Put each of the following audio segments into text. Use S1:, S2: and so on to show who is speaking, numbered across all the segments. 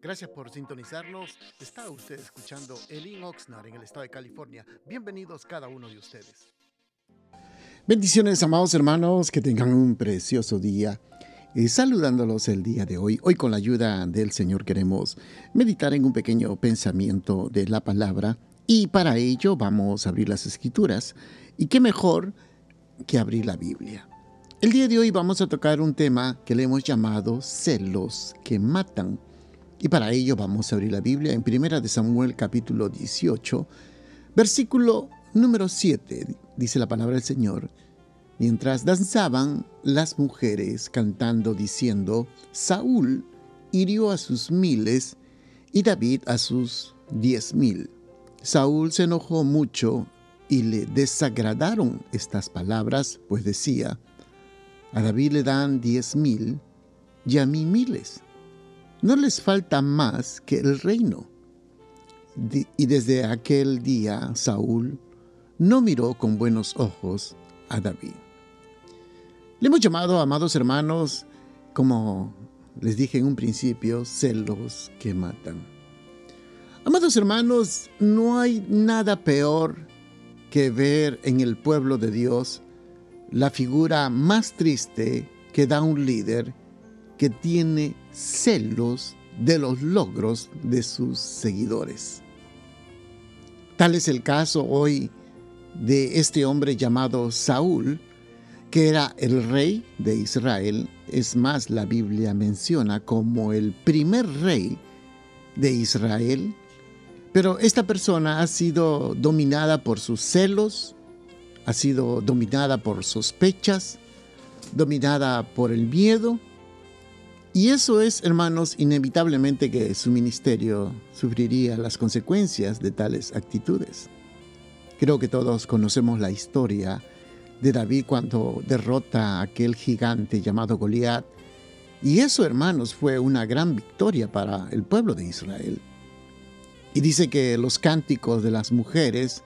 S1: Gracias por sintonizarnos. Está usted escuchando Elin Oxnard en el estado de California. Bienvenidos cada uno de ustedes. Bendiciones, amados hermanos, que tengan un precioso día. Y saludándolos el día de hoy, hoy con la ayuda del Señor queremos meditar en un pequeño pensamiento de la palabra y para ello vamos a abrir las escrituras. Y qué mejor que abrir la Biblia. El día de hoy vamos a tocar un tema que le hemos llamado celos que matan. Y para ello vamos a abrir la Biblia en 1 de Samuel capítulo 18, versículo número 7. Dice la palabra del Señor. Mientras danzaban las mujeres cantando diciendo, Saúl hirió a sus miles y David a sus diez mil. Saúl se enojó mucho y le desagradaron estas palabras, pues decía, a David le dan diez mil y a mí miles. No les falta más que el reino. Y desde aquel día Saúl no miró con buenos ojos a David. Le hemos llamado, amados hermanos, como les dije en un principio, celos que matan. Amados hermanos, no hay nada peor que ver en el pueblo de Dios la figura más triste que da un líder que tiene celos de los logros de sus seguidores. Tal es el caso hoy de este hombre llamado Saúl, que era el rey de Israel. Es más, la Biblia menciona como el primer rey de Israel. Pero esta persona ha sido dominada por sus celos, ha sido dominada por sospechas, dominada por el miedo. Y eso es, hermanos, inevitablemente que su ministerio sufriría las consecuencias de tales actitudes. Creo que todos conocemos la historia de David cuando derrota a aquel gigante llamado Goliat. Y eso, hermanos, fue una gran victoria para el pueblo de Israel. Y dice que los cánticos de las mujeres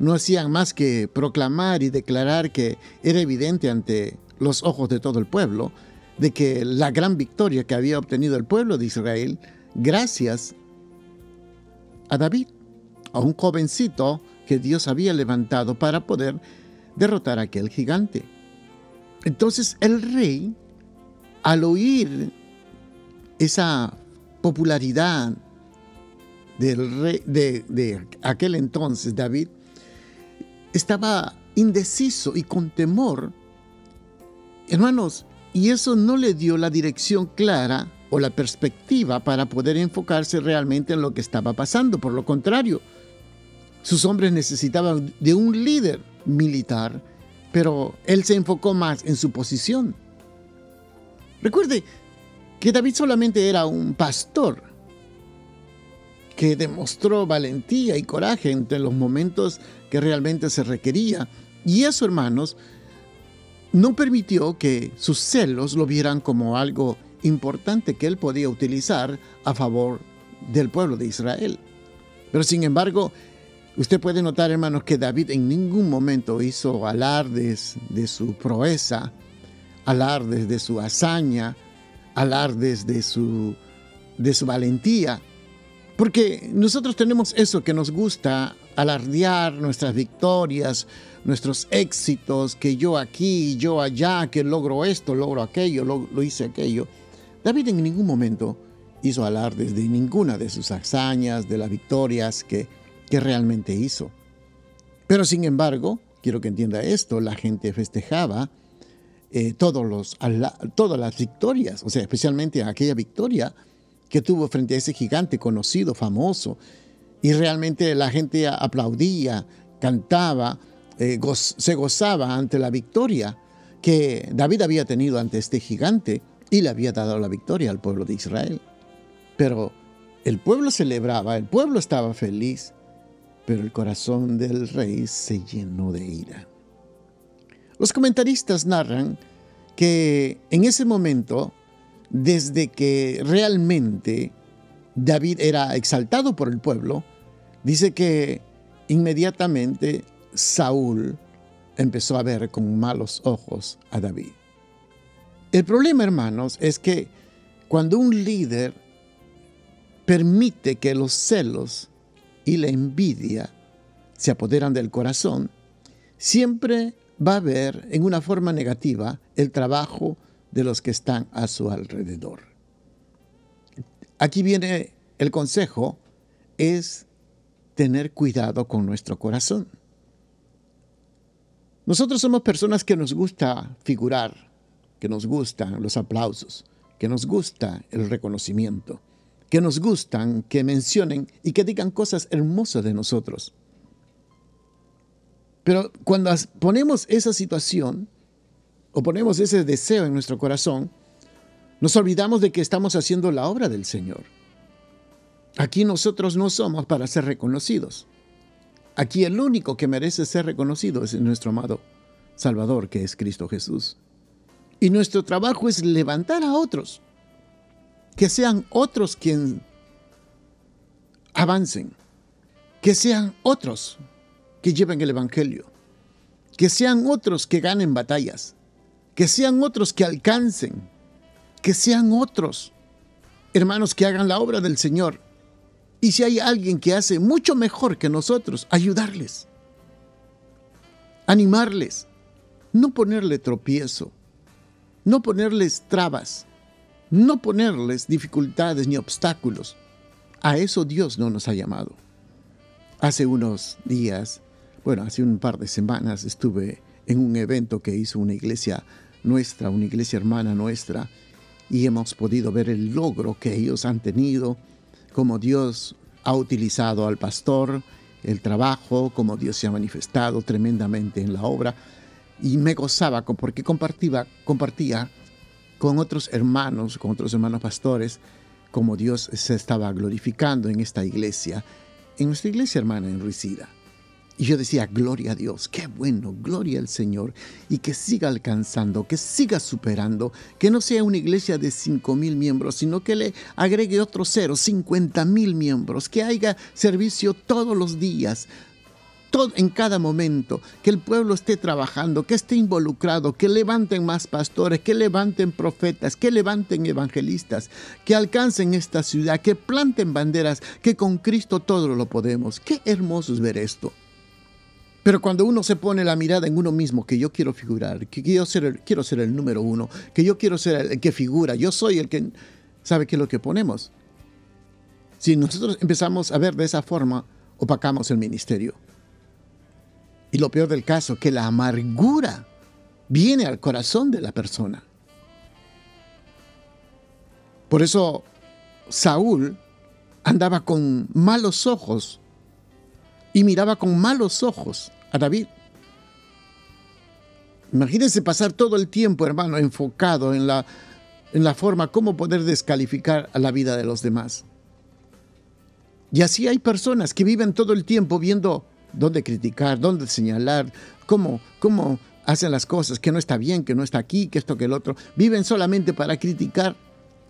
S1: no hacían más que proclamar y declarar que era evidente ante los ojos de todo el pueblo de que la gran victoria que había obtenido el pueblo de Israel gracias a David, a un jovencito que Dios había levantado para poder derrotar a aquel gigante. Entonces el rey, al oír esa popularidad del rey de, de aquel entonces, David, estaba indeciso y con temor. Hermanos, y eso no le dio la dirección clara o la perspectiva para poder enfocarse realmente en lo que estaba pasando. Por lo contrario, sus hombres necesitaban de un líder militar, pero él se enfocó más en su posición. Recuerde que David solamente era un pastor que demostró valentía y coraje entre los momentos que realmente se requería. Y eso, hermanos, no permitió que sus celos lo vieran como algo importante que él podía utilizar a favor del pueblo de Israel. Pero sin embargo, usted puede notar, hermanos, que David en ningún momento hizo alardes de su proeza, alardes de su hazaña, alardes de su, de su valentía. Porque nosotros tenemos eso que nos gusta, alardear nuestras victorias, nuestros éxitos, que yo aquí, yo allá, que logro esto, logro aquello, lo, hice aquello. David en ningún momento hizo alardes de ninguna de sus hazañas, de las victorias que, que realmente hizo. Pero sin embargo, quiero que entienda esto, la gente festejaba eh, todos los, todas las victorias, o sea, especialmente aquella victoria que tuvo frente a ese gigante conocido, famoso. Y realmente la gente aplaudía, cantaba, eh, se gozaba ante la victoria que David había tenido ante este gigante y le había dado la victoria al pueblo de Israel. Pero el pueblo celebraba, el pueblo estaba feliz, pero el corazón del rey se llenó de ira. Los comentaristas narran que en ese momento desde que realmente David era exaltado por el pueblo, dice que inmediatamente Saúl empezó a ver con malos ojos a David. El problema, hermanos, es que cuando un líder permite que los celos y la envidia se apoderan del corazón, siempre va a ver en una forma negativa el trabajo de los que están a su alrededor. Aquí viene el consejo, es tener cuidado con nuestro corazón. Nosotros somos personas que nos gusta figurar, que nos gustan los aplausos, que nos gusta el reconocimiento, que nos gustan que mencionen y que digan cosas hermosas de nosotros. Pero cuando ponemos esa situación o ponemos ese deseo en nuestro corazón, nos olvidamos de que estamos haciendo la obra del Señor. Aquí nosotros no somos para ser reconocidos. Aquí el único que merece ser reconocido es nuestro amado Salvador, que es Cristo Jesús. Y nuestro trabajo es levantar a otros, que sean otros quien avancen, que sean otros que lleven el Evangelio, que sean otros que ganen batallas, que sean otros que alcancen, que sean otros, hermanos, que hagan la obra del Señor. Y si hay alguien que hace mucho mejor que nosotros, ayudarles, animarles, no ponerle tropiezo, no ponerles trabas, no ponerles dificultades ni obstáculos. A eso Dios no nos ha llamado. Hace unos días, bueno, hace un par de semanas estuve en un evento que hizo una iglesia nuestra, una iglesia hermana nuestra, y hemos podido ver el logro que ellos han tenido, cómo Dios ha utilizado al pastor, el trabajo, cómo Dios se ha manifestado tremendamente en la obra y me gozaba porque compartía, compartía con otros hermanos, con otros hermanos pastores, como Dios se estaba glorificando en esta iglesia, en nuestra iglesia hermana en Ruicida. Y yo decía, gloria a Dios, qué bueno, gloria al Señor, y que siga alcanzando, que siga superando, que no sea una iglesia de 5 mil miembros, sino que le agregue otro cero, 50 mil miembros, que haya servicio todos los días, en cada momento, que el pueblo esté trabajando, que esté involucrado, que levanten más pastores, que levanten profetas, que levanten evangelistas, que alcancen esta ciudad, que planten banderas, que con Cristo todo lo podemos. Qué hermoso es ver esto. Pero cuando uno se pone la mirada en uno mismo, que yo quiero figurar, que quiero ser el, quiero ser el número uno, que yo quiero ser el que figura, yo soy el que... ¿Sabe qué es lo que ponemos? Si nosotros empezamos a ver de esa forma, opacamos el ministerio. Y lo peor del caso, que la amargura viene al corazón de la persona. Por eso Saúl andaba con malos ojos y miraba con malos ojos a David. Imagínense pasar todo el tiempo, hermano, enfocado en la, en la forma cómo poder descalificar a la vida de los demás. Y así hay personas que viven todo el tiempo viendo dónde criticar, dónde señalar, cómo, cómo hacen las cosas, que no está bien, que no está aquí, que esto, que el otro. Viven solamente para criticar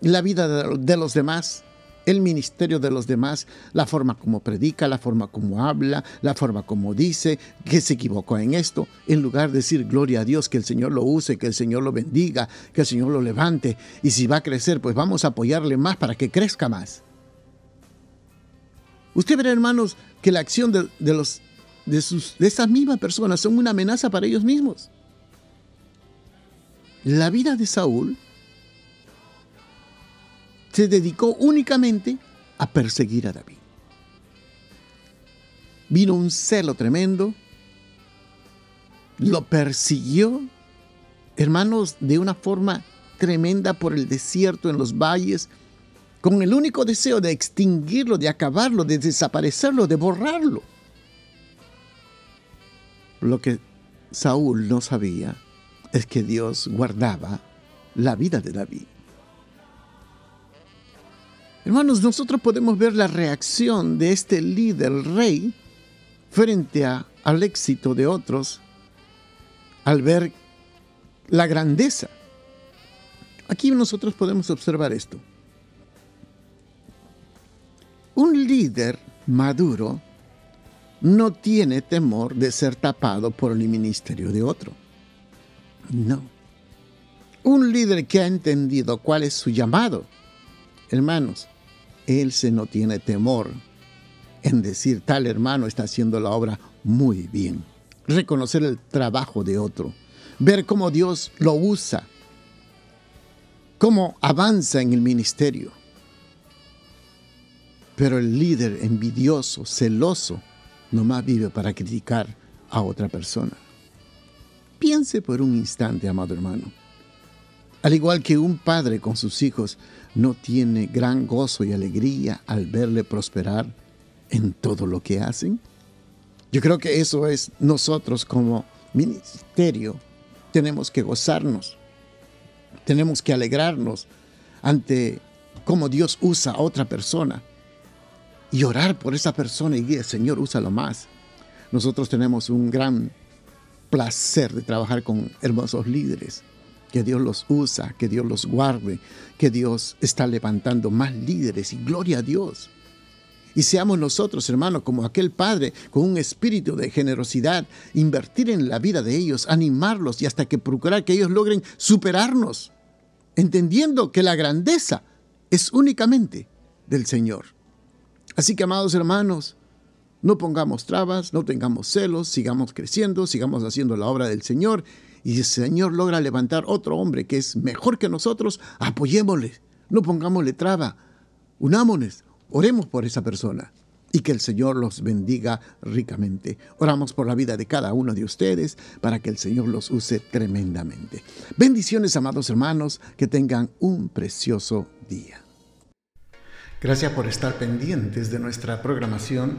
S1: la vida de los demás, el ministerio de los demás, la forma como predica, la forma como habla, la forma como dice, que se equivocó en esto, en lugar de decir gloria a Dios, que el Señor lo use, que el Señor lo bendiga, que el Señor lo levante, y si va a crecer, pues vamos a apoyarle más para que crezca más. Usted verá, hermanos, que la acción de, los de, sus, de esas mismas personas son una amenaza para ellos mismos. La vida de Saúl se dedicó únicamente a perseguir a David. Vino un celo tremendo, lo persiguió, hermanos, de una forma tremenda por el desierto, en los valles, con el único deseo de extinguirlo, de acabarlo, de desaparecerlo, de borrarlo. Lo que Saúl no sabía es que Dios guardaba la vida de David. Hermanos, nosotros podemos ver la reacción de este líder rey frente al éxito de otros al ver la grandeza. Aquí nosotros podemos observar esto. Un líder maduro no tiene temor de ser tapado por el ministerio de otro. No. Un líder que ha entendido cuál es su llamado, hermanos, Él se no tiene temor en decir tal hermano está haciendo la obra muy bien. Reconocer el trabajo de otro, ver cómo Dios lo usa, cómo avanza en el ministerio. Pero el líder envidioso, celoso, nomás vive para criticar a otra persona. Piense por un instante, amado hermano. Al igual que un padre con sus hijos no tiene gran gozo y alegría al verle prosperar en todo lo que hacen. Yo creo que eso es nosotros como ministerio. Tenemos que gozarnos. Tenemos que alegrarnos ante cómo Dios usa a otra persona y orar por esa persona y decir, Señor, úsalo más. Nosotros tenemos un gran placer de trabajar con hermosos líderes. Que Dios los usa, que Dios los guarde, que Dios está levantando más líderes y gloria a Dios. Y seamos nosotros, hermanos, como aquel Padre, con un espíritu de generosidad, invertir en la vida de ellos, animarlos y hasta que procurar que ellos logren superarnos, entendiendo que la grandeza es únicamente del Señor. Así que, amados hermanos, no pongamos trabas, no tengamos celos, sigamos creciendo, sigamos haciendo la obra del Señor. Y si el Señor logra levantar otro hombre que es mejor que nosotros, apoyémosle, no pongámosle traba, unámonos, oremos por esa persona y que el Señor los bendiga ricamente. Oramos por la vida de cada uno de ustedes para que el Señor los use tremendamente. Bendiciones, amados hermanos, que tengan un precioso día. Gracias por estar pendientes de nuestra programación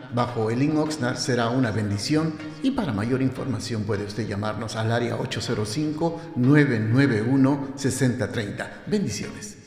S1: bajo el link Oxnard será una bendición y para mayor información puede usted llamarnos al área 805-991-6030. Bendiciones.